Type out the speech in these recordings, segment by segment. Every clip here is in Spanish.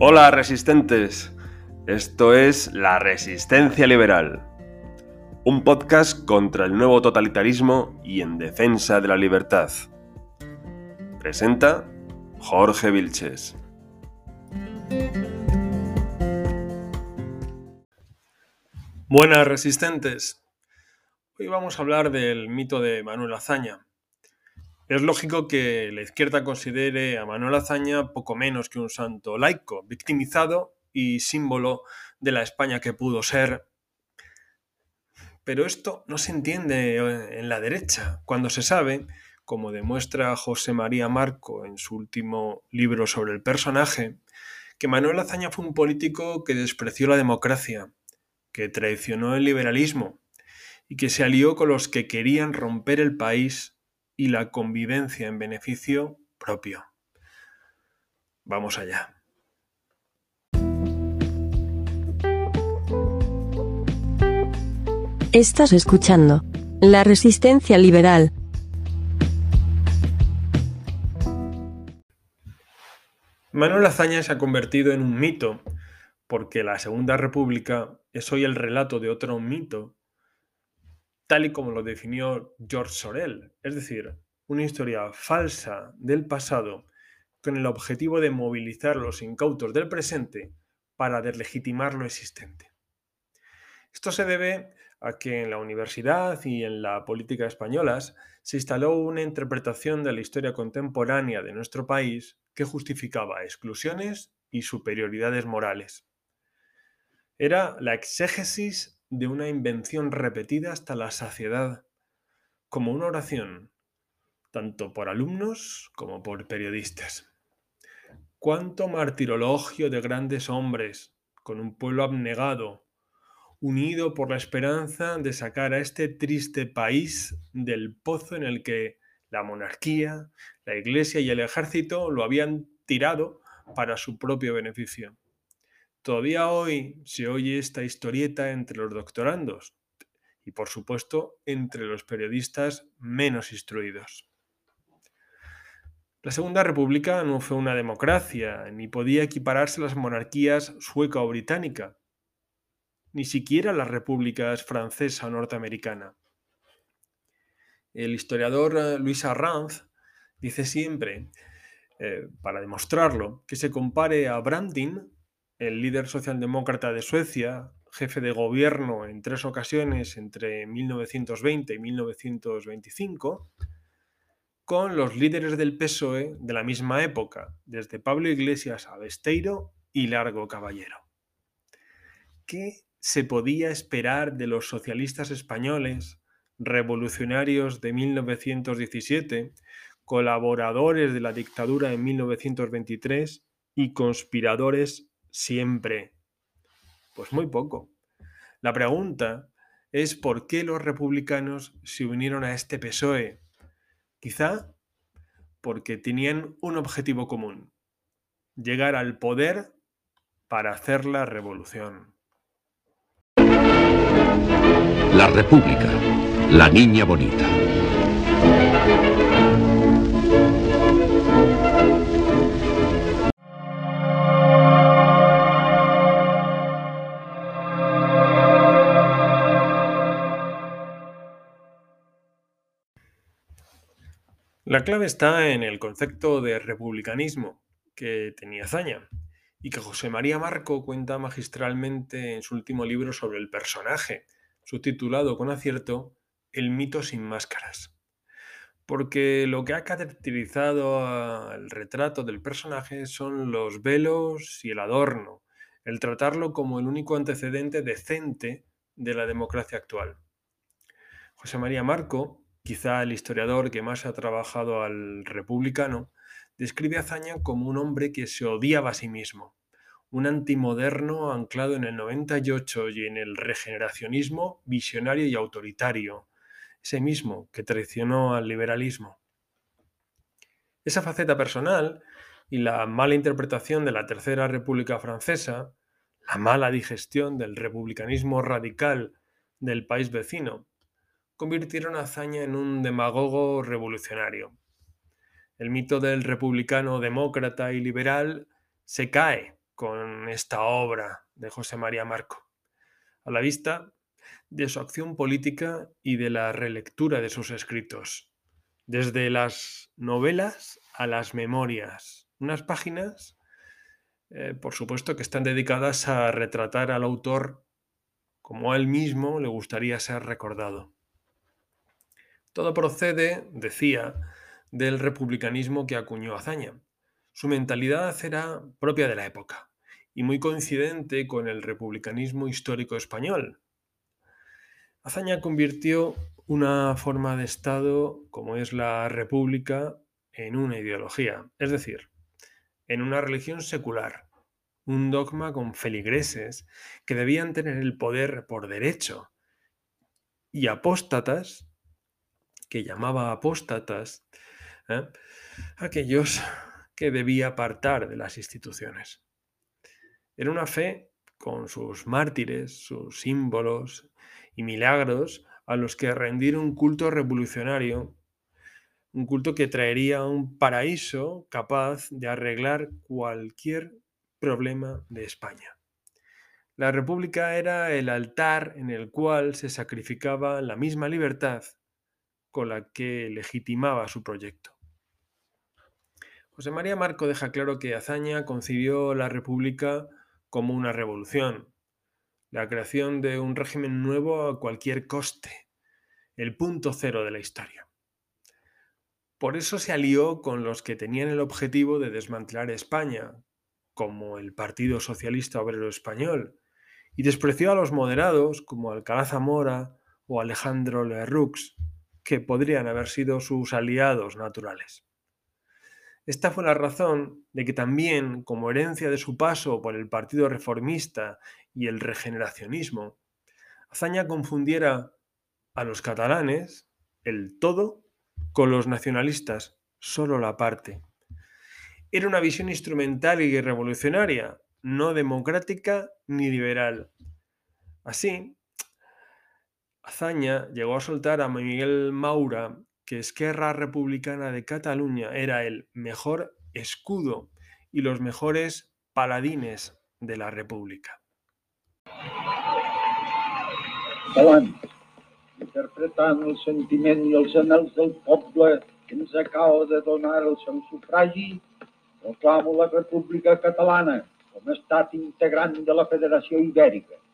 Hola resistentes, esto es La Resistencia Liberal, un podcast contra el nuevo totalitarismo y en defensa de la libertad. Presenta Jorge Vilches. Buenas resistentes. Hoy vamos a hablar del mito de Manuel Azaña. Es lógico que la izquierda considere a Manuel Azaña poco menos que un santo laico, victimizado y símbolo de la España que pudo ser. Pero esto no se entiende en la derecha, cuando se sabe, como demuestra José María Marco en su último libro sobre el personaje, que Manuel Azaña fue un político que despreció la democracia, que traicionó el liberalismo y que se alió con los que querían romper el país y la convivencia en beneficio propio. Vamos allá. Estás escuchando La Resistencia Liberal. Manuel Azaña se ha convertido en un mito porque la Segunda República es hoy el relato de otro mito, tal y como lo definió George Sorel, es decir, una historia falsa del pasado con el objetivo de movilizar los incautos del presente para deslegitimar lo existente. Esto se debe a que en la universidad y en la política españolas se instaló una interpretación de la historia contemporánea de nuestro país que justificaba exclusiones y superioridades morales. Era la exégesis de una invención repetida hasta la saciedad, como una oración, tanto por alumnos como por periodistas. Cuánto martirologio de grandes hombres, con un pueblo abnegado, unido por la esperanza de sacar a este triste país del pozo en el que la monarquía, la iglesia y el ejército lo habían tirado para su propio beneficio. Todavía hoy se oye esta historieta entre los doctorandos y por supuesto entre los periodistas menos instruidos. La Segunda República no fue una democracia, ni podía equipararse a las monarquías sueca o británica, ni siquiera a las repúblicas francesa o norteamericana. El historiador eh, Luis Arranz dice siempre, eh, para demostrarlo, que se compare a Branding el líder socialdemócrata de Suecia, jefe de gobierno en tres ocasiones entre 1920 y 1925, con los líderes del PSOE de la misma época, desde Pablo Iglesias a Besteiro y Largo Caballero. ¿Qué se podía esperar de los socialistas españoles, revolucionarios de 1917, colaboradores de la dictadura en 1923 y conspiradores siempre? Pues muy poco. La pregunta es por qué los republicanos se unieron a este PSOE. Quizá porque tenían un objetivo común, llegar al poder para hacer la revolución. La República, la niña bonita. La clave está en el concepto de republicanismo que tenía Zaña y que José María Marco cuenta magistralmente en su último libro sobre el personaje, subtitulado con acierto El mito sin máscaras. Porque lo que ha caracterizado al retrato del personaje son los velos y el adorno, el tratarlo como el único antecedente decente de la democracia actual. José María Marco quizá el historiador que más ha trabajado al republicano, describe a Zaña como un hombre que se odiaba a sí mismo, un antimoderno anclado en el 98 y en el regeneracionismo visionario y autoritario, ese mismo que traicionó al liberalismo. Esa faceta personal y la mala interpretación de la Tercera República Francesa, la mala digestión del republicanismo radical del país vecino, convirtieron a Zaña en un demagogo revolucionario. El mito del republicano demócrata y liberal se cae con esta obra de José María Marco, a la vista de su acción política y de la relectura de sus escritos, desde las novelas a las memorias, unas páginas, eh, por supuesto, que están dedicadas a retratar al autor como a él mismo le gustaría ser recordado. Todo procede, decía, del republicanismo que acuñó Azaña. Su mentalidad era propia de la época y muy coincidente con el republicanismo histórico español. Azaña convirtió una forma de Estado como es la república en una ideología, es decir, en una religión secular, un dogma con feligreses que debían tener el poder por derecho y apóstatas, que llamaba apóstatas, ¿eh? aquellos que debía apartar de las instituciones. Era una fe con sus mártires, sus símbolos y milagros a los que rendir un culto revolucionario, un culto que traería un paraíso capaz de arreglar cualquier problema de España. La República era el altar en el cual se sacrificaba la misma libertad con la que legitimaba su proyecto. José María Marco deja claro que Azaña concibió la República como una revolución, la creación de un régimen nuevo a cualquier coste, el punto cero de la historia. Por eso se alió con los que tenían el objetivo de desmantelar España, como el Partido Socialista Obrero Español, y despreció a los moderados como Alcalá Zamora o Alejandro Lerroux, que podrían haber sido sus aliados naturales. Esta fue la razón de que también, como herencia de su paso por el Partido Reformista y el regeneracionismo, Azaña confundiera a los catalanes, el todo, con los nacionalistas, solo la parte. Era una visión instrumental y revolucionaria, no democrática ni liberal. Así, Azaña llegó a soltar a Miguel Maura que Esquerra Republicana de Cataluña era el mejor escudo y los mejores paladines de la República. Catalans, interpretant el sentiment i els del poble que ens acaba de donar el seu sufragi, proclamo la República Catalana com a estat integrant de la Federació Ibèrica.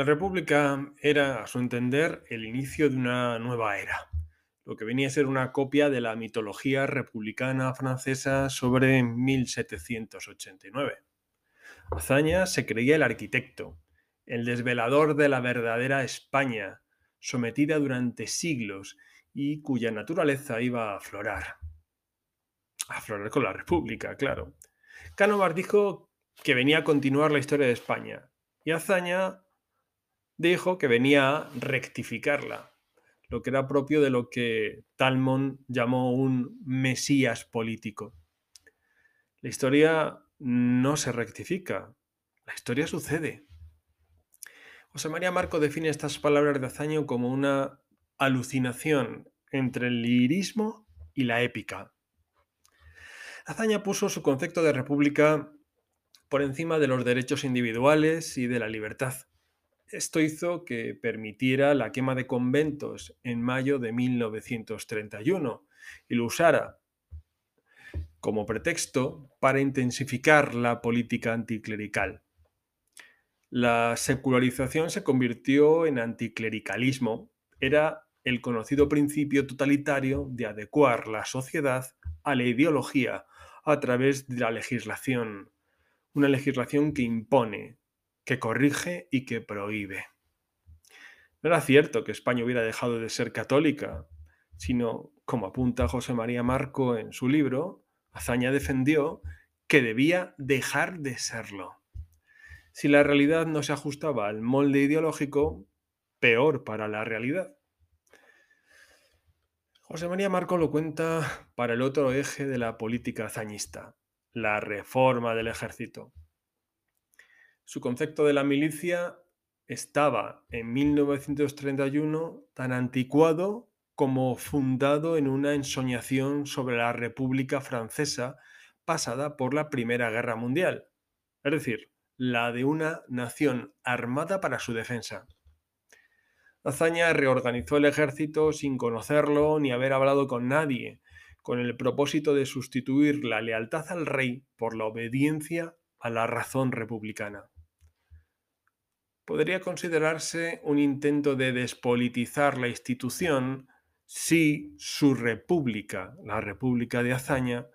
La República era, a su entender, el inicio de una nueva era, lo que venía a ser una copia de la mitología republicana francesa sobre 1789. Azaña se creía el arquitecto, el desvelador de la verdadera España, sometida durante siglos y cuya naturaleza iba a aflorar. A aflorar con la República, claro. Cánovas dijo que venía a continuar la historia de España y Azaña dijo que venía a rectificarla, lo que era propio de lo que Talmón llamó un mesías político. La historia no se rectifica, la historia sucede. José María Marco define estas palabras de Azaño como una alucinación entre el lirismo y la épica. Azaña puso su concepto de república por encima de los derechos individuales y de la libertad. Esto hizo que permitiera la quema de conventos en mayo de 1931 y lo usara como pretexto para intensificar la política anticlerical. La secularización se convirtió en anticlericalismo. Era el conocido principio totalitario de adecuar la sociedad a la ideología a través de la legislación. Una legislación que impone, que corrige y que prohíbe. No era cierto que España hubiera dejado de ser católica, sino, como apunta José María Marco en su libro, Azaña defendió que debía dejar de serlo. Si la realidad no se ajustaba al molde ideológico, peor para la realidad. José María Marco lo cuenta para el otro eje de la política hazañista, la reforma del ejército. Su concepto de la milicia estaba en 1931 tan anticuado como fundado en una ensoñación sobre la República Francesa pasada por la Primera Guerra Mundial, es decir, la de una nación armada para su defensa. Azaña reorganizó el ejército sin conocerlo ni haber hablado con nadie, con el propósito de sustituir la lealtad al rey por la obediencia a la razón republicana podría considerarse un intento de despolitizar la institución si su república, la República de Azaña,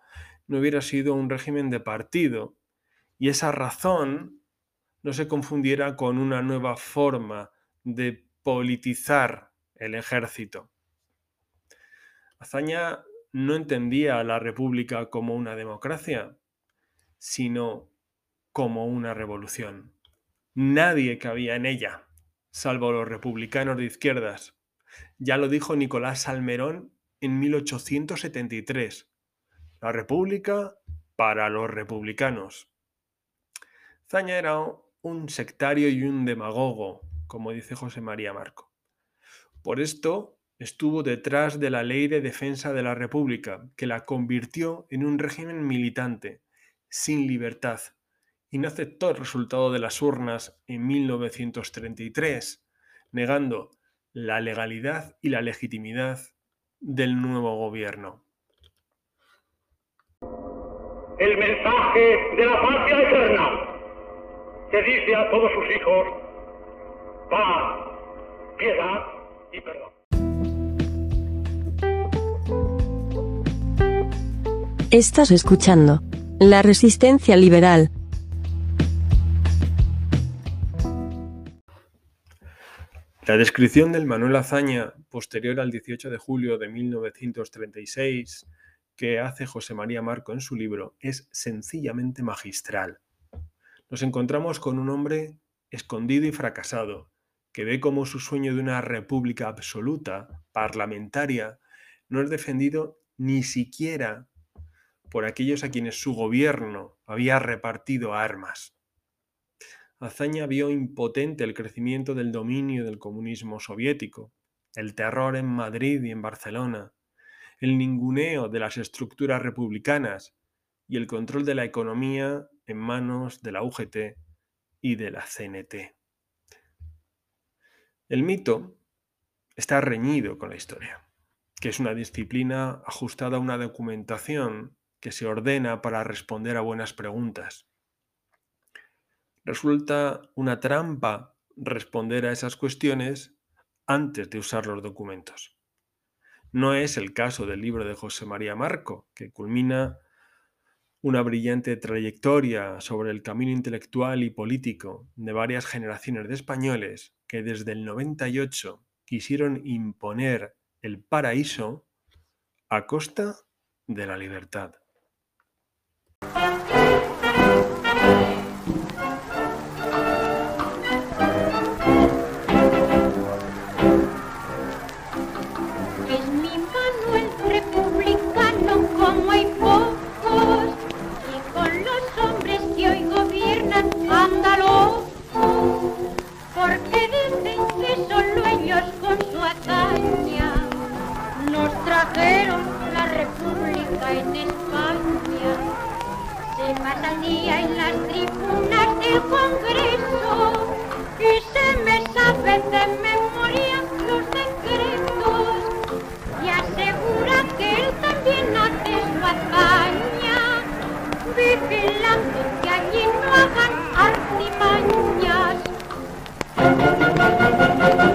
no hubiera sido un régimen de partido y esa razón no se confundiera con una nueva forma de politizar el ejército. Azaña no entendía a la República como una democracia, sino como una revolución. Nadie cabía en ella, salvo los republicanos de izquierdas. Ya lo dijo Nicolás Salmerón en 1873. La República para los republicanos. Zaña era un sectario y un demagogo, como dice José María Marco. Por esto estuvo detrás de la Ley de Defensa de la República, que la convirtió en un régimen militante, sin libertad, y no aceptó el resultado de las urnas en 1933, negando la legalidad y la legitimidad del nuevo gobierno. El mensaje de la patria eterna que dice a todos sus hijos paz, piedad y perdón. Estás escuchando La Resistencia Liberal La descripción del Manuel Azaña, posterior al 18 de julio de 1936, que hace José María Marco en su libro, es sencillamente magistral. Nos encontramos con un hombre escondido y fracasado, que ve como su sueño de una república absoluta, parlamentaria, no es defendido ni siquiera por aquellos a quienes su gobierno había repartido armas. Azaña vio impotente el crecimiento del dominio del comunismo soviético, el terror en Madrid y en Barcelona, el ninguneo de las estructuras republicanas y el control de la economía en manos de la UGT y de la CNT. El mito está reñido con la historia, que es una disciplina ajustada a una documentación que se ordena para responder a buenas preguntas resulta una trampa responder a esas cuestiones antes de usar los documentos. No es el caso del libro de José María Marco, que culmina una brillante trayectoria sobre el camino intelectual y político de varias generaciones de españoles que desde el 98 quisieron imponer el paraíso a costa de la libertad. porque dicen que son dueños con su hazaña. Nos trajeron la república en España. Se pasa el día en las tribunas del Congreso y se me sabe de memoria los decretos y asegura que él también hace su hazaña, vigilando que allí no hagan artimañas. Thank you.